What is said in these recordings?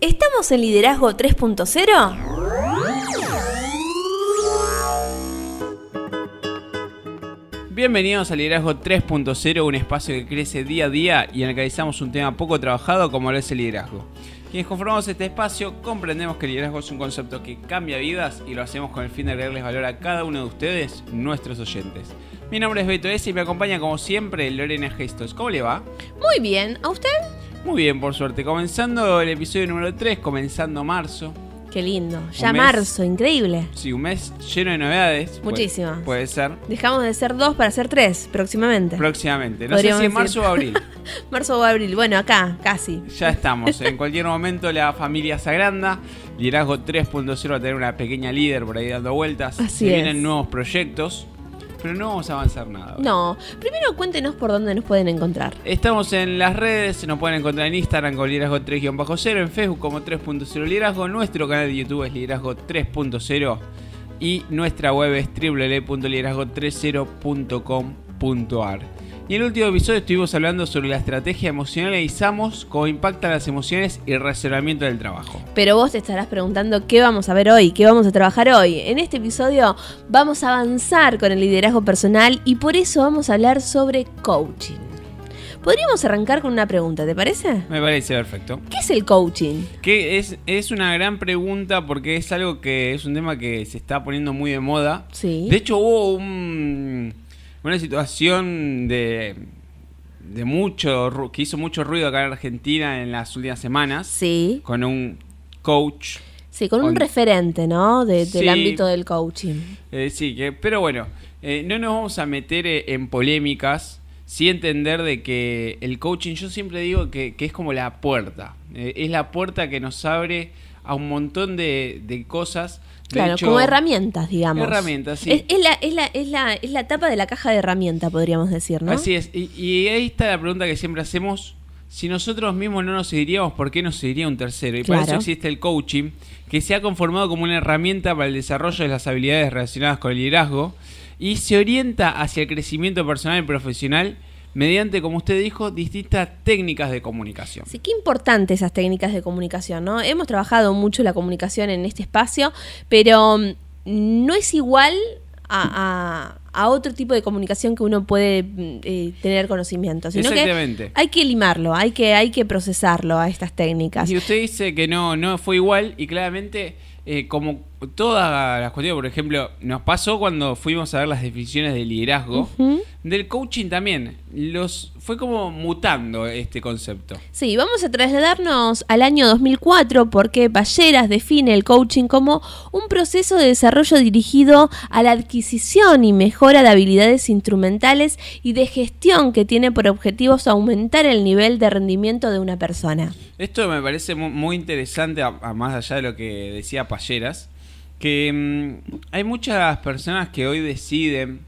¿Estamos en Liderazgo 3.0? Bienvenidos a Liderazgo 3.0, un espacio que crece día a día y en el que analizamos un tema poco trabajado como lo es el liderazgo. Quienes conformamos este espacio comprendemos que el liderazgo es un concepto que cambia vidas y lo hacemos con el fin de agregarles valor a cada uno de ustedes, nuestros oyentes. Mi nombre es Beto S y me acompaña como siempre Lorena Gestos. ¿Cómo le va? Muy bien, ¿a usted? Muy bien, por suerte. Comenzando el episodio número 3, comenzando marzo. Qué lindo. Ya mes. marzo, increíble. Sí, un mes lleno de novedades. Muchísimas. Puede, ser. Dejamos de ser dos para ser tres próximamente. Próximamente. No sé si Podríamos en marzo o abril. marzo o abril. Bueno, acá, casi. Ya estamos. En cualquier momento la familia se agranda. Liderazgo 3.0 va a tener una pequeña líder por ahí dando vueltas. Así se es. vienen nuevos proyectos. Pero no vamos a avanzar nada. No, primero cuéntenos por dónde nos pueden encontrar. Estamos en las redes, nos pueden encontrar en Instagram con Liderazgo 3-0, en Facebook como 3.0 Liderazgo, nuestro canal de YouTube es Liderazgo 3.0 y nuestra web es www.liderazgo30.com.ar. Y en el último episodio estuvimos hablando sobre la estrategia emocional e ISAMOS, cómo impactan las emociones y el razonamiento del trabajo. Pero vos te estarás preguntando qué vamos a ver hoy, qué vamos a trabajar hoy. En este episodio vamos a avanzar con el liderazgo personal y por eso vamos a hablar sobre coaching. Podríamos arrancar con una pregunta, ¿te parece? Me parece perfecto. ¿Qué es el coaching? Que es, es una gran pregunta porque es algo que es un tema que se está poniendo muy de moda. Sí. De hecho, hubo un- una situación de, de mucho que hizo mucho ruido acá en Argentina en las últimas semanas Sí. con un coach. Sí, con un referente, ¿no? De- del ámbito del coaching. Eh, sí, que, pero bueno, eh, no nos vamos a meter eh, en polémicas. Sí entender de que el coaching, yo siempre digo que, que es como la puerta. Eh, es la puerta que nos abre a un montón de, de cosas. De Claro, hecho, como herramientas, digamos. Herramientas, sí. Es, es la, es, la, es, la, es la tapa de la caja de herramientas, podríamos decir, ¿no? Así es. Y, y ahí está la pregunta que siempre hacemos. Si nosotros mismos no nos seguiríamos, ¿por qué nos seguiría un tercero? Y para eso existe el coaching, que se ha conformado como una herramienta para el desarrollo de las habilidades relacionadas con el liderazgo y se orienta hacia el crecimiento personal y profesional mediante, como usted dijo, distintas técnicas de comunicación. Sí, qué importante esas técnicas de comunicación, ¿no? Hemos trabajado mucho la comunicación en este espacio, pero mm, no es igual a, a- a otro tipo de comunicación que uno puede mm, eh, tener conocimiento, sino que Exactamente. hay que limarlo, hay que, hay que procesarlo a estas técnicas. Y usted dice que no, no fue igual y claramente, eh, como todas las cuestiones, por ejemplo, nos pasó cuando fuimos a ver las definiciones de liderazgo, del coaching también, los fue como mutando este concepto. Sí, vamos a trasladarnos al año 2004 porque Balleras define el coaching como un proceso de desarrollo dirigido a la adquisición y mejora de habilidades instrumentales y de gestión que tiene por objetivos aumentar el nivel de rendimiento de una persona. Esto me parece mu- muy interesante, a, a más allá de lo que decía Palleras, que mm, hay muchas personas que hoy deciden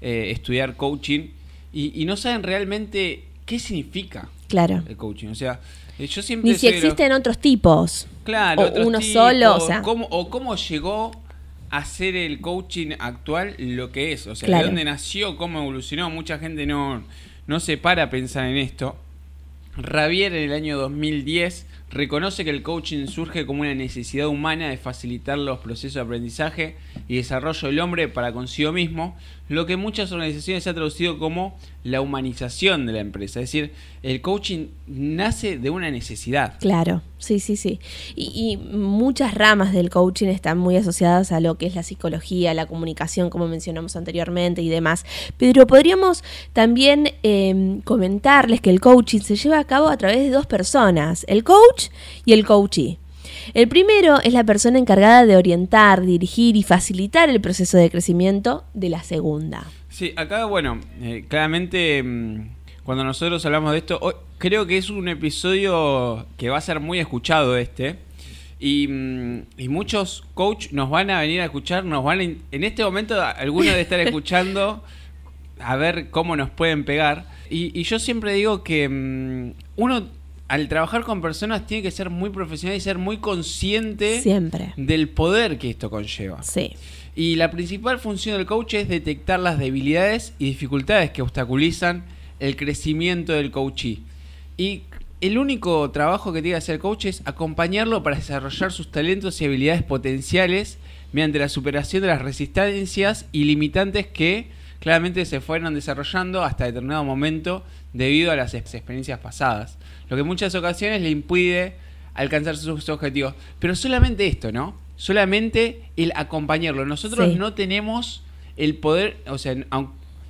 eh, estudiar coaching y, y no saben realmente qué significa Claro. el coaching. O sea, eh, yo siempre... Ni si existen otros tipos. Claro, o otros uno tipos, solo, o sea. cómo, o cómo llegó a ser el coaching actual lo que es. O sea, Claro. de dónde nació, cómo evolucionó. Mucha gente no, no se para a pensar en esto. Ravier en el año 2010 reconoce que el coaching surge como una necesidad humana de facilitar los procesos de aprendizaje y desarrollo del hombre para consigo mismo, lo que muchas organizaciones se ha traducido como la humanización de la empresa. Es decir, el coaching nace de una necesidad. Claro, sí, sí, sí. Y, y muchas ramas del coaching están muy asociadas a lo que es la psicología, la comunicación, como mencionamos anteriormente y demás. Pero podríamos también eh, comentarles que el coaching se lleva a cabo a través de dos personas, el coach y el coachee. El primero es la persona encargada de orientar, dirigir y facilitar el proceso de crecimiento de la segunda. Sí, acá, bueno, eh, claramente mm, cuando nosotros hablamos de esto, hoy- creo que es un episodio que va a ser muy escuchado este. Y, mm, y muchos coach nos van a venir a escuchar, nos van a en este momento algunos de estar escuchando a ver cómo nos pueden pegar. Y, y yo siempre digo que mm, uno al trabajar con personas tiene que ser muy profesional y ser muy consciente Siempre. del poder que esto conlleva. Sí. Y la principal función del coach es detectar las debilidades y dificultades que obstaculizan el crecimiento del coachee. Y el único trabajo que tiene que hacer el coach es acompañarlo para desarrollar sus talentos y habilidades potenciales mediante la superación de las resistencias y limitantes que claramente se fueron desarrollando hasta determinado momento debido a las experiencias pasadas. Lo que en muchas ocasiones le impide alcanzar sus objetivos. Pero solamente esto, ¿no? Solamente el acompañarlo. Nosotros Sí. no tenemos el poder, o sea,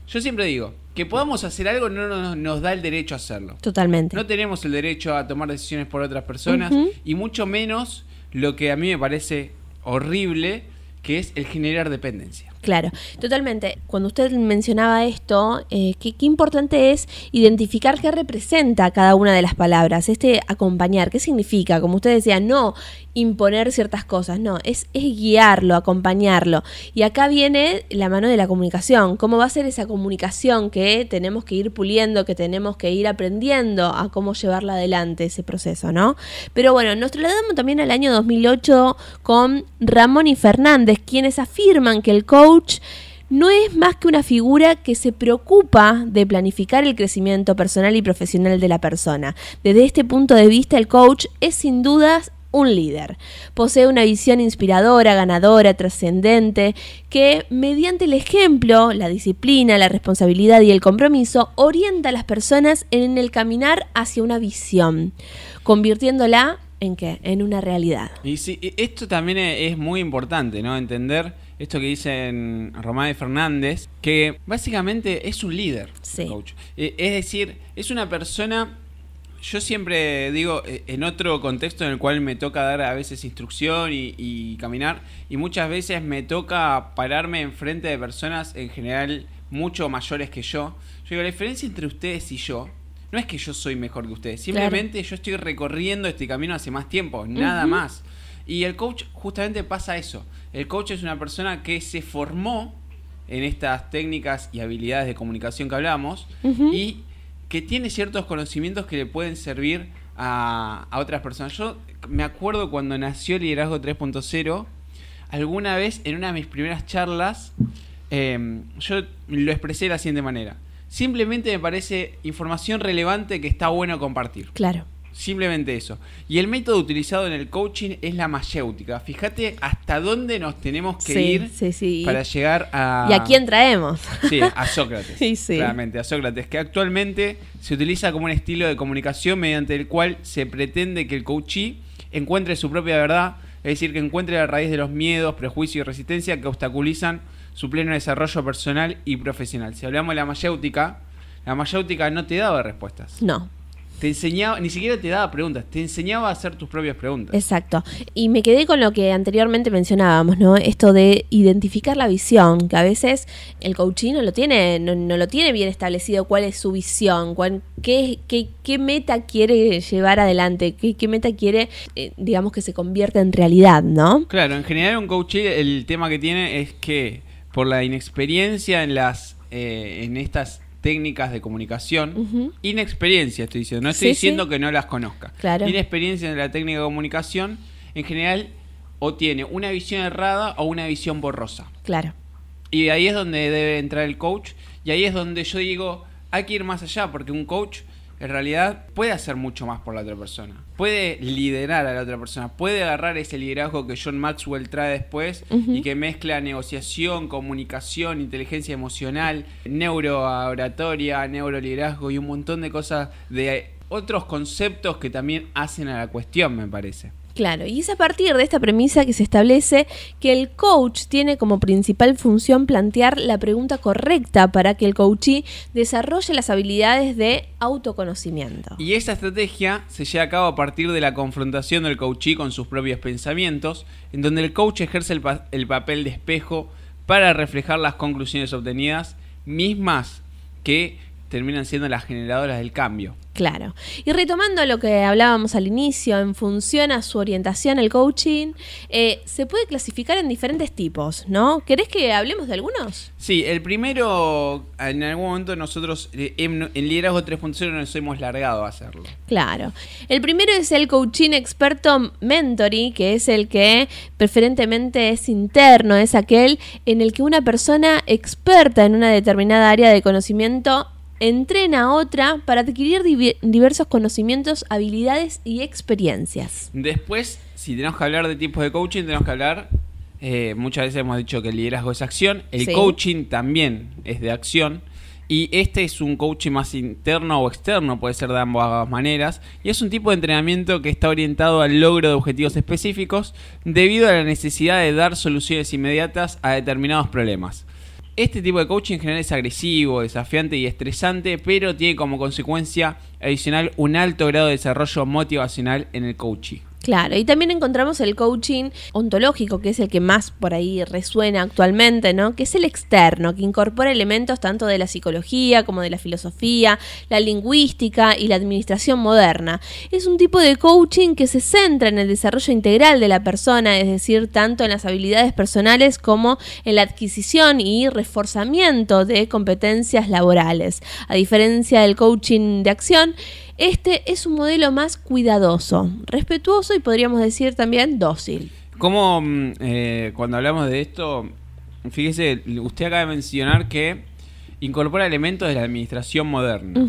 yo siempre digo, que podamos hacer algo no nos, nos da el derecho a hacerlo. Totalmente. No tenemos el derecho a tomar decisiones por otras personas y mucho menos lo que a mí me parece horrible, que es el generar dependencia. Claro, totalmente. Cuando usted mencionaba esto, eh, qué, importante es identificar qué representa cada una de las palabras, este acompañar, qué significa, como usted decía, no imponer ciertas cosas, no, es, es guiarlo, acompañarlo. Y acá viene la mano de la comunicación, cómo va a ser esa comunicación que tenemos que ir puliendo, que tenemos que ir aprendiendo a cómo llevarla adelante ese proceso, ¿no? Pero bueno, nos trasladamos también al año 2008 con Ramón y Fernández, quienes afirman que el coach no es más que una figura que se preocupa de planificar el crecimiento personal y profesional de la persona. Desde este punto de vista, el coach es sin dudas un líder. Posee una visión inspiradora, ganadora, trascendente, que mediante el ejemplo, la disciplina, la responsabilidad y el compromiso orienta a las personas en el caminar hacia una visión, convirtiéndola en qué? En una realidad. Y sí, esto también es muy importante, ¿no? Entender esto que dicen Román Fernández, que básicamente es un líder, Sí. coach. Eh, Es decir, es una persona, yo siempre digo, eh, en otro contexto en el cual me toca dar a veces instrucción y, y caminar, y muchas veces me toca pararme enfrente de personas en general mucho mayores que yo. Yo digo, la diferencia entre ustedes y yo no es que yo soy mejor que ustedes, simplemente yo estoy recorriendo este camino hace más tiempo, nada más. Y el coach justamente pasa eso. El coach es una persona que se formó en estas técnicas y habilidades de comunicación que hablamos y que tiene ciertos conocimientos que le pueden servir a, a otras personas. Yo me acuerdo cuando nació Liderazgo 3.0, alguna vez en una de mis primeras charlas, eh, yo lo expresé de la siguiente manera. Simplemente me parece información relevante que está bueno compartir. Claro. Simplemente eso. Y el método utilizado en el coaching es la mayéutica. Fíjate hasta dónde nos tenemos que Sí, ir sí, sí. para llegar a... ¿Y a quién traemos? Sí, a Sócrates. Sí, sí. Claramente, a Sócrates, que actualmente se utiliza como un estilo de comunicación mediante el cual se pretende que el coachee encuentre su propia verdad, es decir, que encuentre la raíz de los miedos, prejuicios y resistencia que obstaculizan su pleno desarrollo personal y profesional. Si hablamos de la mayéutica, la mayéutica no te daba respuestas. No. Te enseñaba, ni siquiera te daba preguntas, te enseñaba a hacer tus propias preguntas. Exacto. Y me quedé con lo que anteriormente mencionábamos, ¿no? Esto de identificar la visión, que a veces el coaching no lo tiene, no, no lo tiene bien establecido cuál es su visión, cuál, qué, qué, qué meta quiere llevar adelante, qué, qué meta quiere, eh, digamos, que se convierta en realidad, ¿no? Claro, en general un coach el tema que tiene es que por la inexperiencia en las eh, en estas técnicas de comunicación, inexperiencia estoy diciendo, no estoy Sí, diciendo sí. que no las conozca. Claro. Inexperiencia en la técnica de comunicación, en general o tiene una visión errada o una visión borrosa. Claro. Y ahí es donde debe entrar el coach. Y ahí es donde yo digo, hay que ir más allá, porque un coach en realidad puede hacer mucho más por la otra persona. Puede liderar a la otra persona. Puede agarrar ese liderazgo que John Maxwell trae después y que mezcla negociación, comunicación, inteligencia emocional, neurooratoria, neuroliderazgo y un montón de cosas de otros conceptos que también hacen a la cuestión, me parece. Claro, y es a partir de esta premisa que se establece que el coach tiene como principal función plantear la pregunta correcta para que el coachee desarrolle las habilidades de autoconocimiento. Y esa estrategia se lleva a cabo a partir de la confrontación del coachee con sus propios pensamientos, en donde el coach ejerce el papel de espejo para reflejar las conclusiones obtenidas, mismas que terminan siendo las generadoras del cambio. Claro. Y retomando lo que hablábamos al inicio, en función a su orientación al coaching, eh, se puede clasificar en diferentes tipos, ¿no? ¿Querés que hablemos de algunos? Sí, el primero, en algún momento nosotros eh, en, en Liderazgo 3.0 nos hemos largado a hacerlo. Claro. El primero es el coaching experto mentoring, que es el que preferentemente es interno, es aquel en el que una persona experta en una determinada área de conocimiento entrena a otra para adquirir diversos conocimientos, habilidades y experiencias. Después, si tenemos que hablar de tipos de coaching, tenemos que hablar, eh, muchas veces hemos dicho que el liderazgo es acción, el Sí. coaching también es de acción. Y este es un coaching más interno o externo, puede ser de ambas maneras. Y es un tipo de entrenamiento que está orientado al logro de objetivos específicos debido a la necesidad de dar soluciones inmediatas a determinados problemas. Este tipo de coaching en general es agresivo, desafiante y estresante, pero tiene como consecuencia adicional un alto grado de desarrollo motivacional en el coaching. Claro, y también encontramos el coaching ontológico, que es el que más por ahí resuena actualmente, ¿no? Que es el externo, que incorpora elementos tanto de la psicología como de la filosofía, la lingüística y la administración moderna. Es un tipo de coaching que se centra en el desarrollo integral de la persona, es decir, tanto en las habilidades personales como en la adquisición y reforzamiento de competencias laborales. A diferencia del coaching de acción, este es un modelo más cuidadoso, respetuoso y podríamos decir también dócil. Como mm, eh, cuando hablamos de esto, fíjese, usted acaba de mencionar que incorpora elementos de la administración moderna,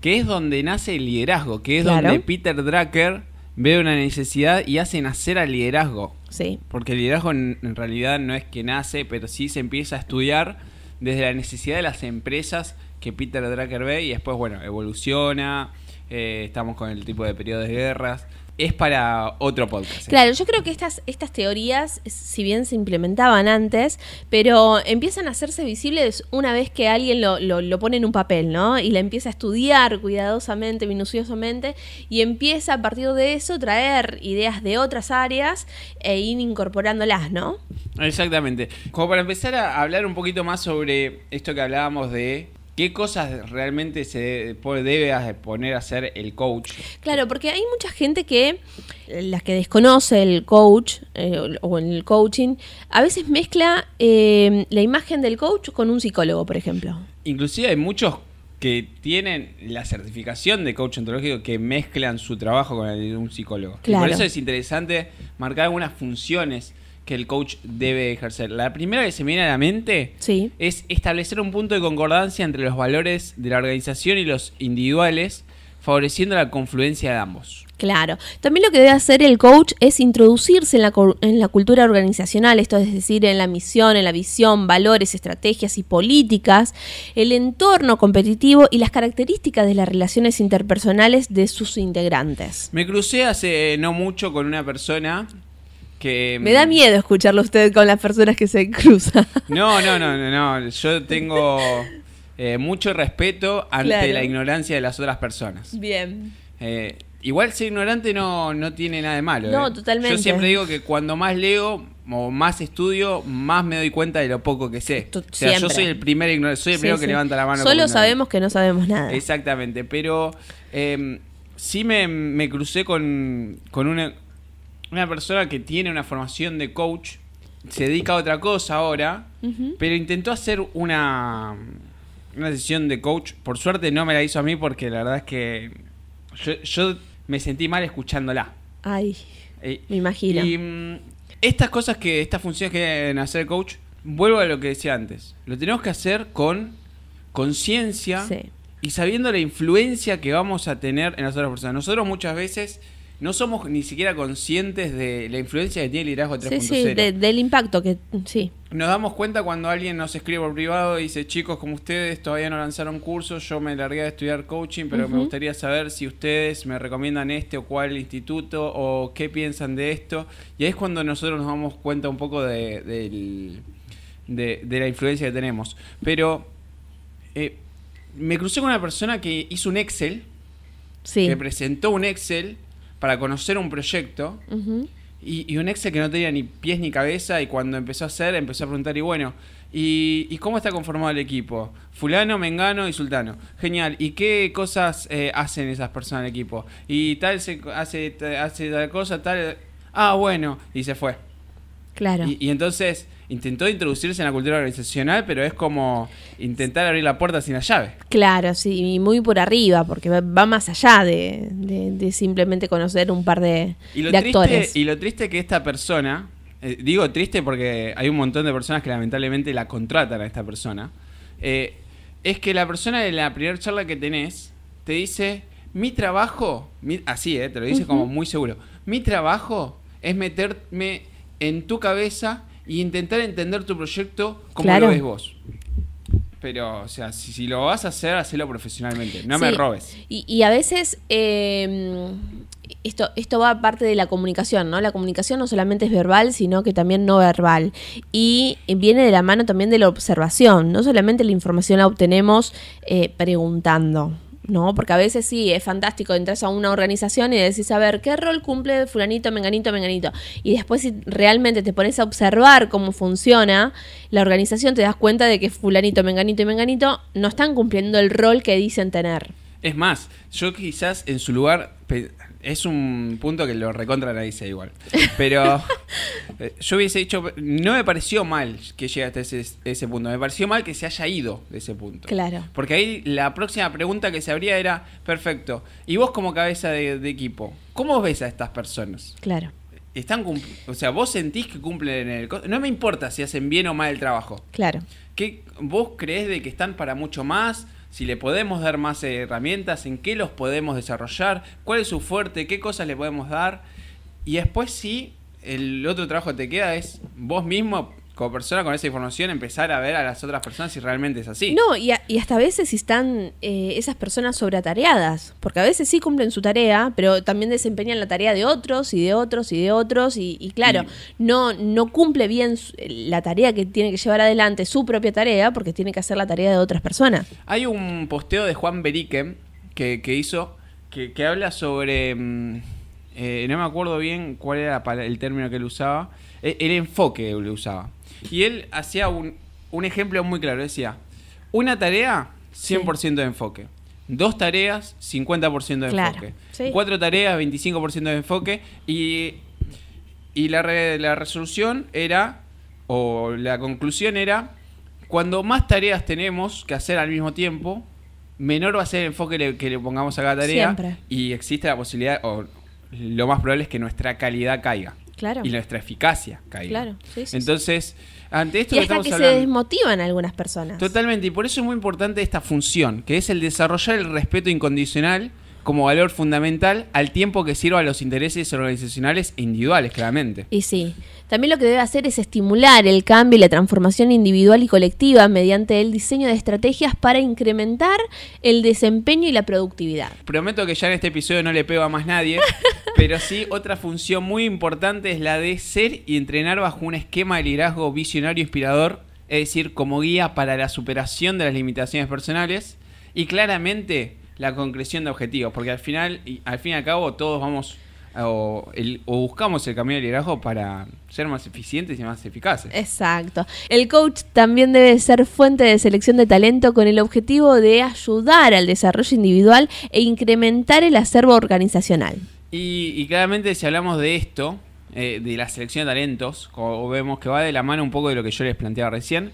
que es donde nace el liderazgo, que es Claro. donde Peter Drucker ve una necesidad y hace nacer al liderazgo. Sí, Porque el liderazgo en, en realidad no es que nace, pero sí se empieza a estudiar desde la necesidad de las empresas que Peter Drucker ve y después, bueno, evoluciona. Eh, estamos con el tipo de periodo de guerras. Es para otro podcast. ¿eh? claro, yo creo que estas, estas teorías, si bien se implementaban antes, pero empiezan a hacerse visibles una vez que alguien lo, lo- lo pone en un papel, ¿no? Y la empieza a estudiar cuidadosamente, minuciosamente, y empieza a partir de eso traer ideas de otras áreas e ir incorporándolas, ¿no? Exactamente. Como para empezar a hablar un poquito más sobre esto que hablábamos de qué cosas realmente se debe poner a hacer el coach. Claro, porque hay mucha gente que, eh, las que desconoce el coach eh, o el coaching, a veces mezcla eh, la imagen del coach con un psicólogo, por ejemplo. Inclusive hay muchos que tienen la certificación de coach ontológico que mezclan su trabajo con el de un psicólogo. Y Claro. por eso es interesante marcar algunas funciones que el coach debe ejercer. La primera que se me viene a la mente Sí. es establecer un punto de concordancia entre los valores de la organización y los individuales, favoreciendo la confluencia de ambos. Claro. También lo que debe hacer el coach es introducirse en la, en la cultura organizacional, esto es decir, en la misión, en la visión, valores, estrategias y políticas, el entorno competitivo y las características de las relaciones interpersonales de sus integrantes. Me crucé hace no mucho con una persona que... Me da miedo escucharlo a usted con las personas que se cruzan. No, no, no, no, no. Yo tengo eh, mucho respeto ante Claro. la ignorancia de las otras personas. Bien. Eh, igual ser ignorante no, no tiene nada de malo. No, eh. totalmente. Yo siempre digo que cuando más leo o más estudio, más me doy cuenta de lo poco que sé. O sea, yo soy el primer ignorante, soy el Sí, primero sí. que levanta la mano. Solo sabemos que no sabemos nada. Exactamente, pero eh, sí me, me crucé con, con una, una persona que tiene una formación de coach, se dedica a otra cosa ahora, pero intentó hacer una, una sesión de coach. Por suerte no me la hizo a mí porque la verdad es que yo, yo me sentí mal escuchándola. Ay, Eh, me imagino. y mm, estas cosas que, estas funciones que deben hacer coach, vuelvo a lo que decía antes. Lo tenemos que hacer con conciencia Sí. y sabiendo la influencia que vamos a tener en las otras personas. Nosotros muchas veces no somos ni siquiera conscientes de la influencia que tiene el liderazgo 3.0. Sí, sí, de- del impacto que sí. Nos damos cuenta cuando alguien nos escribe por privado y dice, chicos, como ustedes todavía no lanzaron cursos, yo me largué a estudiar coaching, pero me gustaría saber si ustedes me recomiendan este o cuál instituto o qué piensan de esto. Y ahí es cuando nosotros nos damos cuenta un poco de, del- de- de la influencia que tenemos. Pero eh, me crucé con una persona que hizo un Excel, Sí. que presentó un Excel para conocer un proyecto. Y, y un Excel que no tenía ni pies ni cabeza y cuando empezó a hacer empezó a preguntar y bueno, ¿y, y cómo está conformado el equipo? Fulano, Mengano y Sultano. Genial. ¿Y qué cosas eh, hacen esas personas del equipo? Y tal se hace, hace tal cosa, tal... Ah, bueno. Y se fue. Claro. Y, y entonces intentó introducirse en la cultura organizacional, pero es como intentar abrir la puerta sin la llave. Claro, sí, y muy por arriba, porque va, más allá de, de- de simplemente conocer un par de, Y lo, de triste, actores. y lo triste que esta persona, eh, digo triste porque hay un montón de personas que lamentablemente la contratan a esta persona, eh, es que la persona de la primera charla que tenés te dice, mi trabajo, así, eh, te lo dice como muy seguro, mi trabajo es meterme en tu cabeza e intentar entender tu proyecto como lo ves vos. Pero, o sea, si, lo vas a hacer, hacelo profesionalmente. No me robes. Y, a veces em, esto, esto va parte de la comunicación, ¿no? La comunicación no solamente es verbal, sino que también no verbal. Y viene de la mano también de la observación. No solamente la información la obtenemos eh, preguntando. ¿No? Porque a veces sí, es fantástico, entras a una organización y decís, a ver, ¿qué rol cumple fulanito, menganito, menganito? Y después si realmente te pones a observar cómo funciona la organización, te das cuenta de que fulanito, menganito y menganito no están cumpliendo el rol que dicen tener. Es más, yo quizás en su lugar es un punto que lo recontra dice igual. Pero eh, yo hubiese dicho, no me pareció mal que llegue hasta ese, ese, punto, me pareció mal que se haya ido de ese punto. Claro. Porque ahí la próxima pregunta que se abría era, perfecto, y vos como cabeza de, equipo, ¿cómo ves a estas personas? Claro. Están o sea, vos sentís que cumplen el... No me importa si hacen bien o mal el trabajo. Claro. ¿Qué, ¿Vos crees de que están para mucho más? Si le podemos dar más herramientas, en qué los podemos desarrollar, cuál es su fuerte, qué cosas le podemos dar. Y después sí, el otro trabajo que te queda es vos mismo como persona con esa información empezar a ver a las otras personas si realmente es así. No, y, hasta a veces están eh, esas personas sobretareadas, porque a veces sí cumplen su tarea, pero también desempeñan la tarea de otros y de otros y de otros, y, claro, no, no cumple bien la tarea que tiene que llevar adelante, su propia tarea, porque tiene que hacer la tarea de otras personas. Hay un posteo de Juan Berique que, hizo que, habla sobre... Mm, eh, no me acuerdo bien cuál era el término que él usaba, eh, el enfoque que él usaba y él hacía un, ejemplo muy claro. Decía, una tarea, 100% de enfoque. Dos tareas, 50% de enfoque. Cuatro tareas, 25% de enfoque. Y, y la, la resolución era, o la conclusión era, cuando más tareas tenemos que hacer al mismo tiempo, menor va a ser el enfoque que le pongamos a cada tarea. Y existe la posibilidad, o lo más probable es que nuestra calidad caiga. Y nuestra eficacia caiga. Entonces, ante esto y hasta que, se desmotivan algunas personas. Totalmente, y por eso es muy importante esta función, que es el desarrollar el respeto incondicional como valor fundamental al tiempo que sirva a los intereses organizacionales e individuales, claramente. Y sí, también lo que debe hacer es estimular el cambio y la transformación individual y colectiva mediante el diseño de estrategias para incrementar el desempeño y la productividad. Prometo que ya en este episodio no le pego a más nadie, pero sí otra función muy importante es la de ser y entrenar bajo un esquema de liderazgo visionario inspirador, es decir, como guía para la superación de las limitaciones personales y claramente la concreción de objetivos, porque al final, y al fin y al cabo, todos vamos o, buscamos el camino de liderazgo para ser más eficientes y más eficaces. Exacto. El coach también debe ser fuente de selección de talento con el objetivo de ayudar al desarrollo individual e incrementar el acervo organizacional. Y, claramente si hablamos de esto, eh, de la selección de talentos, como vemos que va de la mano un poco de lo que yo les planteaba recién,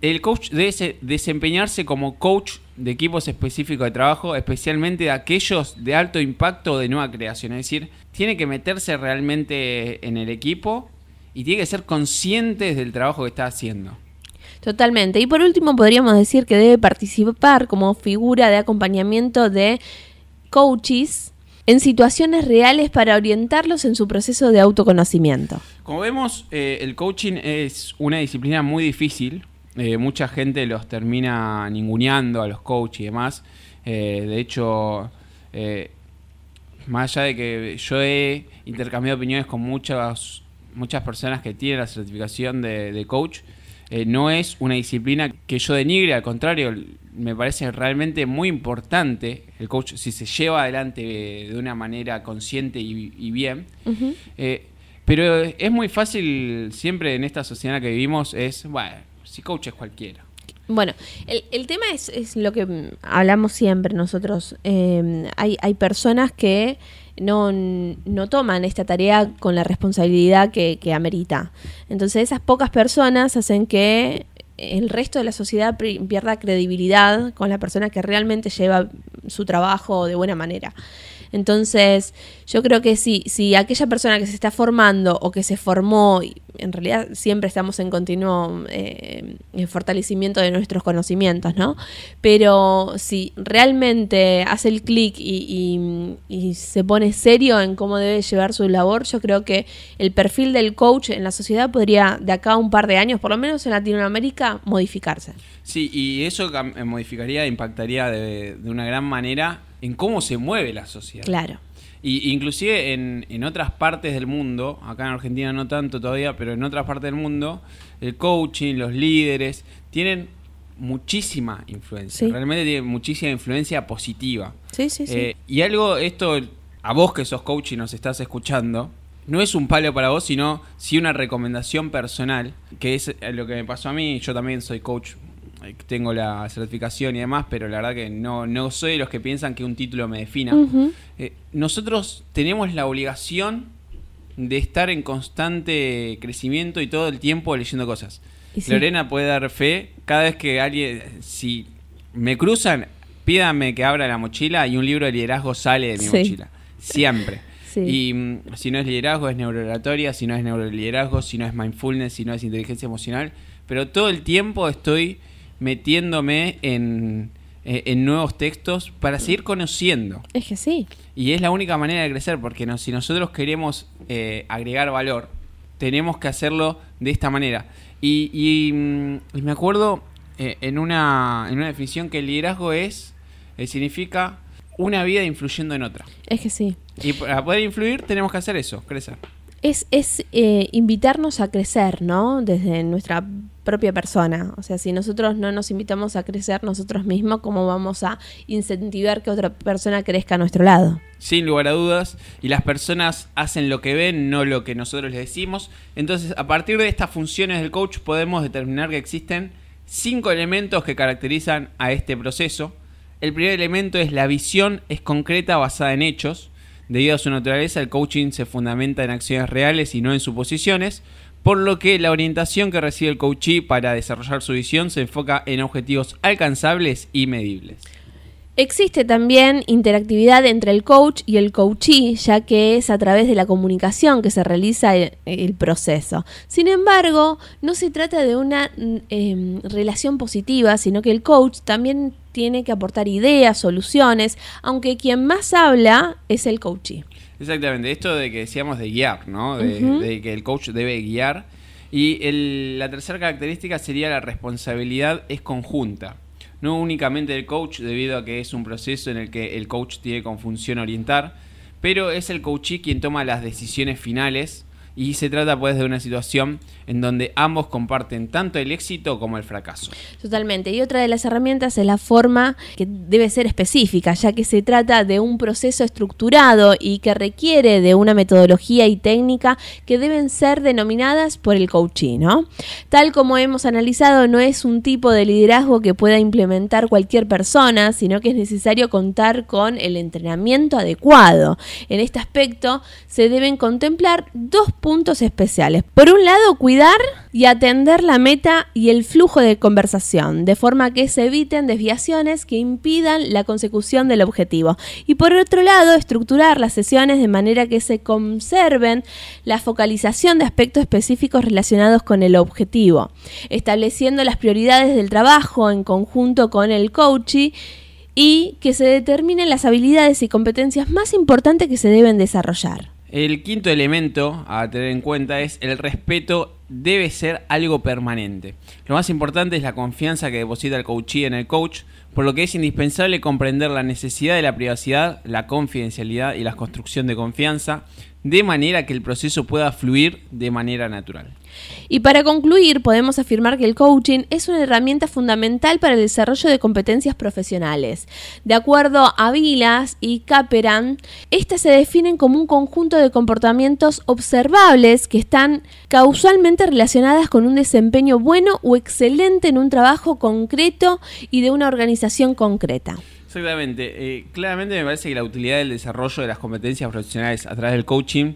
el coach debe desempeñarse como coach de equipos específicos de trabajo, especialmente de aquellos de alto impacto o de nueva creación. Es decir, tiene que meterse realmente en el equipo y tiene que ser consciente del trabajo que está haciendo. Totalmente. Y por último, podríamos decir que debe participar como figura de acompañamiento de coaches en situaciones reales para orientarlos en su proceso de autoconocimiento. Como vemos, eh, el coaching es una disciplina muy difícil eh, mucha gente los termina ninguneando a los coaches y demás. Eh, de hecho, eh, más allá de que yo he intercambiado opiniones con muchas, muchas personas que tienen la certificación de, coach, no es una disciplina que yo denigre, al contrario, me parece realmente muy importante el coach si se lleva adelante de, una manera consciente y, bien. pero es muy fácil, siempre en esta sociedad que vivimos, es, bueno, si coach es cualquiera. Bueno, el, tema es, lo que hablamos siempre nosotros. Em, hay, hay personas que no, toman esta tarea con la responsabilidad que, amerita. Entonces esas pocas personas hacen que el resto de la sociedad pierda credibilidad con la persona que realmente lleva su trabajo de buena manera. Entonces, yo creo que si, si aquella persona que se está formando o que se formó en realidad siempre estamos en continuo eh, fortalecimiento de nuestros conocimientos, ¿no? Pero si realmente hace el clic y, se pone serio en cómo debe llevar su labor, yo creo que el perfil del coach en la sociedad podría, de acá a un par de años, por lo menos en Latinoamérica, modificarse. Sí, y eso modificaría, impactaría de, de una gran manera en cómo se mueve la sociedad. Claro. Y inclusive en, otras partes del mundo, acá en Argentina no tanto todavía, pero en otras partes del mundo, el coaching, los líderes, tienen muchísima influencia. Realmente tienen muchísima influencia positiva. Sí, sí, sí. Eh, y algo, esto, a vos que sos coach y nos estás escuchando, no es un palo para vos, sino sí una recomendación personal, que es lo que me pasó a mí. Yo también soy coach tengo la certificación y demás, pero la verdad que no, no soy de los que piensan que un título me defina. Eh, nosotros tenemos la obligación de estar en constante crecimiento y todo el tiempo leyendo cosas. Lorena puede dar fe, cada vez que alguien, si me cruzan, pídame que abra la mochila y un libro de liderazgo sale de mi mochila. Siempre. Y mm, si no es liderazgo, es neurooratoria, si no es neuroliderazgo, si no es mindfulness, si no es inteligencia emocional. Pero todo el tiempo estoy metiéndome en, eh, en nuevos textos para seguir conociendo. Es que sí. Y es la única manera de crecer, porque no, si nosotros queremos eh, agregar valor, tenemos que hacerlo de esta manera. Y, y, mm, me acuerdo eh, en, una, en una definición que el liderazgo es, significa una vida influyendo en otra. Es que sí. Y para poder influir tenemos que hacer eso, crecer. Es, es invitarnos a crecer, ¿no? Desde nuestra propia persona. O sea, si nosotros no nos invitamos a crecer nosotros mismos, ¿cómo vamos a incentivar que otra persona crezca a nuestro lado? Sin lugar a dudas. Y las personas hacen lo que ven, no lo que nosotros les decimos. Entonces, a partir de estas funciones del coach, podemos determinar que existen cinco elementos que caracterizan a este proceso. El primer elemento es la visión, es concreta, basada en hechos. Debido a su naturaleza, el coaching se fundamenta en acciones reales y no en suposiciones por lo que la orientación que recibe el coachee para desarrollar su visión se enfoca en objetivos alcanzables y medibles. Existe también interactividad entre el coach y el coachee, ya que es a través de la comunicación que se realiza el, proceso. Sin embargo, no se trata de una em, relación positiva, sino que el coach también tiene que aportar ideas, soluciones, aunque quien más habla es el coachee. Exactamente, esto de que decíamos de guiar, ¿no? De, que el coach debe guiar. Y la tercera característica sería la responsabilidad es conjunta. No únicamente del coach, debido a que es un proceso en el que el coach tiene con función orientar, pero es el coachee quien toma las decisiones finales y se trata pues de una situación en donde ambos comparten tanto el éxito como el fracaso. Totalmente. Y otra de las herramientas es la forma que debe ser específica, ya que se trata de un proceso estructurado y que requiere de una metodología y técnica que deben ser denominadas por el coaching, ¿no? Tal como hemos analizado, no es un tipo de liderazgo que pueda implementar cualquier persona, sino que es necesario contar con el entrenamiento adecuado. En este aspecto se deben contemplar dos especiales. Por un lado, cuidar y atender la meta y el flujo de conversación, de forma que se eviten desviaciones que impidan la consecución del objetivo. Y por otro lado, estructurar las sesiones de manera que se conserven la focalización de aspectos específicos relacionados con el objetivo, estableciendo las prioridades del trabajo en conjunto con el coaching y que se determinen las habilidades y competencias más importantes que se deben desarrollar. El quinto elemento a tener en cuenta es el respeto debe ser algo permanente. Lo más importante es la confianza que deposita el coachee en el coach, por lo que es indispensable comprender la necesidad de la privacidad, la confidencialidad y la construcción de confianza, de manera que el proceso pueda fluir de manera natural. Y para concluir, podemos afirmar que el coaching es una herramienta fundamental para el desarrollo de competencias profesionales. De acuerdo a Vilas y Caperan, estas se definen como un conjunto de comportamientos observables que están causalmente relacionadas con un desempeño bueno o excelente en un trabajo concreto y de una organización concreta. Exactamente. Eh, claramente me parece que la utilidad del desarrollo de las competencias profesionales a través del coaching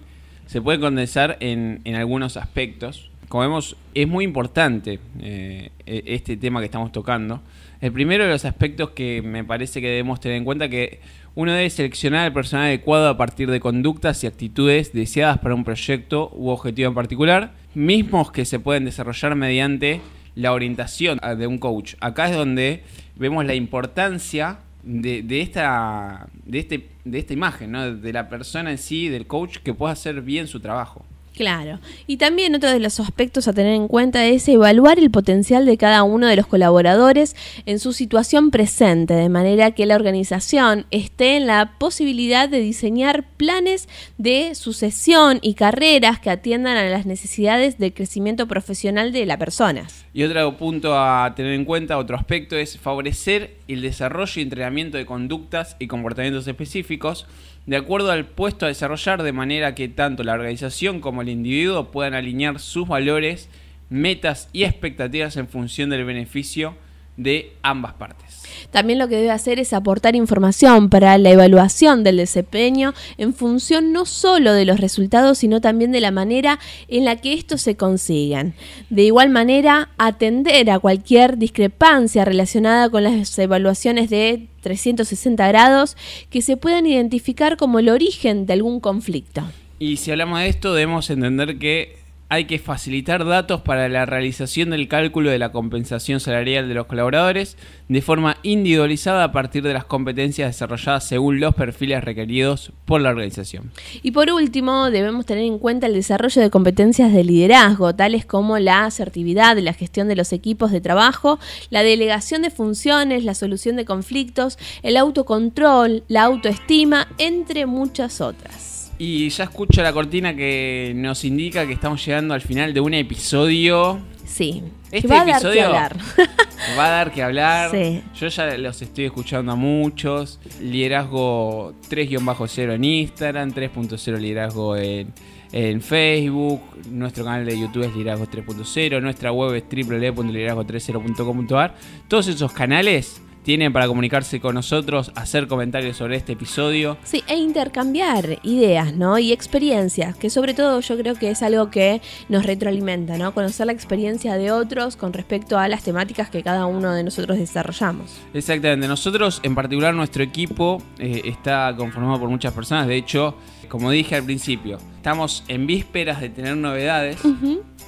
se puede condensar en, en algunos aspectos como vemos, es muy importante eh, e, este tema que estamos tocando. El primero de los aspectos que me parece que debemos tener en cuenta que uno debe seleccionar al personal adecuado a partir de conductas y actitudes deseadas para un proyecto u objetivo en particular, mismos que se pueden desarrollar mediante la orientación de un coach. Acá es donde vemos la importancia de, esta, de, este, de esta imagen, ¿no? de la persona en sí, del coach, que pueda hacer bien su trabajo. Claro. Y también otro de los aspectos a tener en cuenta es evaluar el potencial de cada uno de los colaboradores en su situación presente, de manera que la organización esté en la posibilidad de diseñar planes de sucesión y carreras que atiendan a las necesidades de crecimiento profesional de la persona. Y otro punto a tener en cuenta, otro aspecto, es favorecer el desarrollo y entrenamiento de conductas y comportamientos específicos de acuerdo al puesto a desarrollar de manera que tanto la organización como el individuo puedan alinear sus valores, metas y expectativas en función del beneficio de ambas partes. También lo que debe hacer es aportar información para la evaluación del desempeño en función no solo de los resultados, sino también de la manera en la que estos se consigan. De igual manera, atender a cualquier discrepancia relacionada con las evaluaciones de 360 grados que se puedan identificar como el origen de algún conflicto. Y si hablamos de esto, debemos entender que hay que facilitar datos para la realización del cálculo de la compensación salarial de los colaboradores de forma individualizada a partir de las competencias desarrolladas según los perfiles requeridos por la organización. Y por último, debemos tener en cuenta el desarrollo de competencias de liderazgo, tales como la asertividad, la gestión de los equipos de trabajo, la delegación de funciones, la solución de conflictos, el autocontrol, la autoestima, entre muchas otras. Y ya escucho la cortina que nos indica que estamos llegando al final de un episodio. Sí. Este va a episodio dar que hablar. va a dar que hablar. Sí. Yo ya los estoy escuchando a muchos. Liderazgo 3-0 en Instagram, 3.0 liderazgo en, en Facebook. Nuestro canal de YouTube es Liderazgo 3.0. Nuestra web es www.liderazgo30.com.ar. Todos esos canales tienen para comunicarse con nosotros, hacer comentarios sobre este episodio. Sí, e intercambiar ideas, ¿no? Y experiencias, que sobre todo yo creo que es algo que nos retroalimenta, ¿no? Conocer la experiencia de otros con respecto a las temáticas que cada uno de nosotros desarrollamos. Exactamente, nosotros en particular nuestro equipo eh, está conformado por muchas personas, de hecho, como dije al principio, estamos en vísperas de tener novedades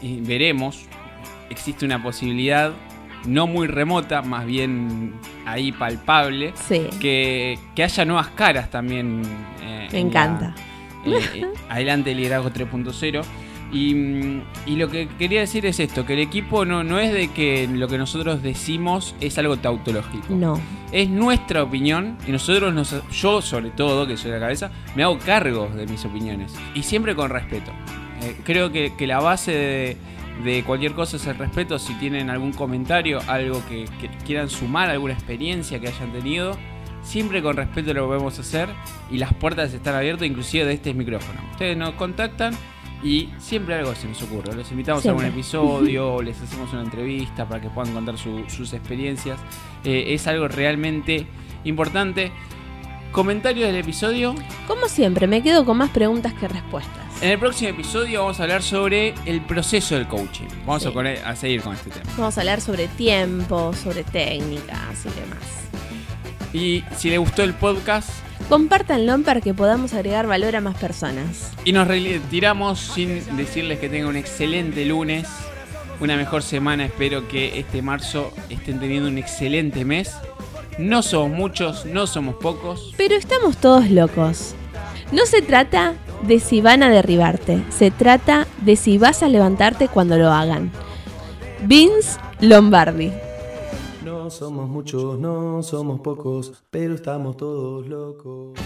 y veremos, existe una posibilidad no muy remota, más bien ahí palpable, que, haya nuevas caras también. Eh, Me encanta. Eh, eh, adelante Liderazgo 3.0. Y, y, lo que quería decir es esto, que el equipo no, no es de que lo que nosotros decimos es algo tautológico. No. Es nuestra opinión y nosotros, nos, yo sobre todo, que soy la cabeza, me hago cargo de mis opiniones. Y siempre con respeto. creo que, que la base de, de cualquier cosa es el respeto. Si tienen algún comentario, algo que, quieran sumar, alguna experiencia que hayan tenido, siempre con respeto lo podemos hacer y las puertas están abiertas, inclusive de este micrófono. Ustedes nos contactan y siempre algo se nos ocurre. Los invitamos a algún episodio, les hacemos una entrevista para que puedan contar sus experiencias. Eh, es algo realmente importante. Comentarios del episodio. Como siempre, me quedo con más preguntas que respuestas. En el próximo episodio vamos a hablar sobre el proceso del coaching. Vamos a, seguir con este tema. Vamos a hablar sobre tiempo, sobre técnicas y demás. Y si les gustó el podcast, compártanlo para que podamos agregar valor a más personas. Y nos retiramos sin decirles que tengan un excelente lunes, una mejor semana. Espero que este marzo estén teniendo un excelente mes. No somos muchos, no somos pocos. Pero estamos todos locos. No se trata de si van a derribarte, se trata de si vas a levantarte cuando lo hagan. Vince Lombardi. No somos muchos, no somos pocos, pero estamos todos locos.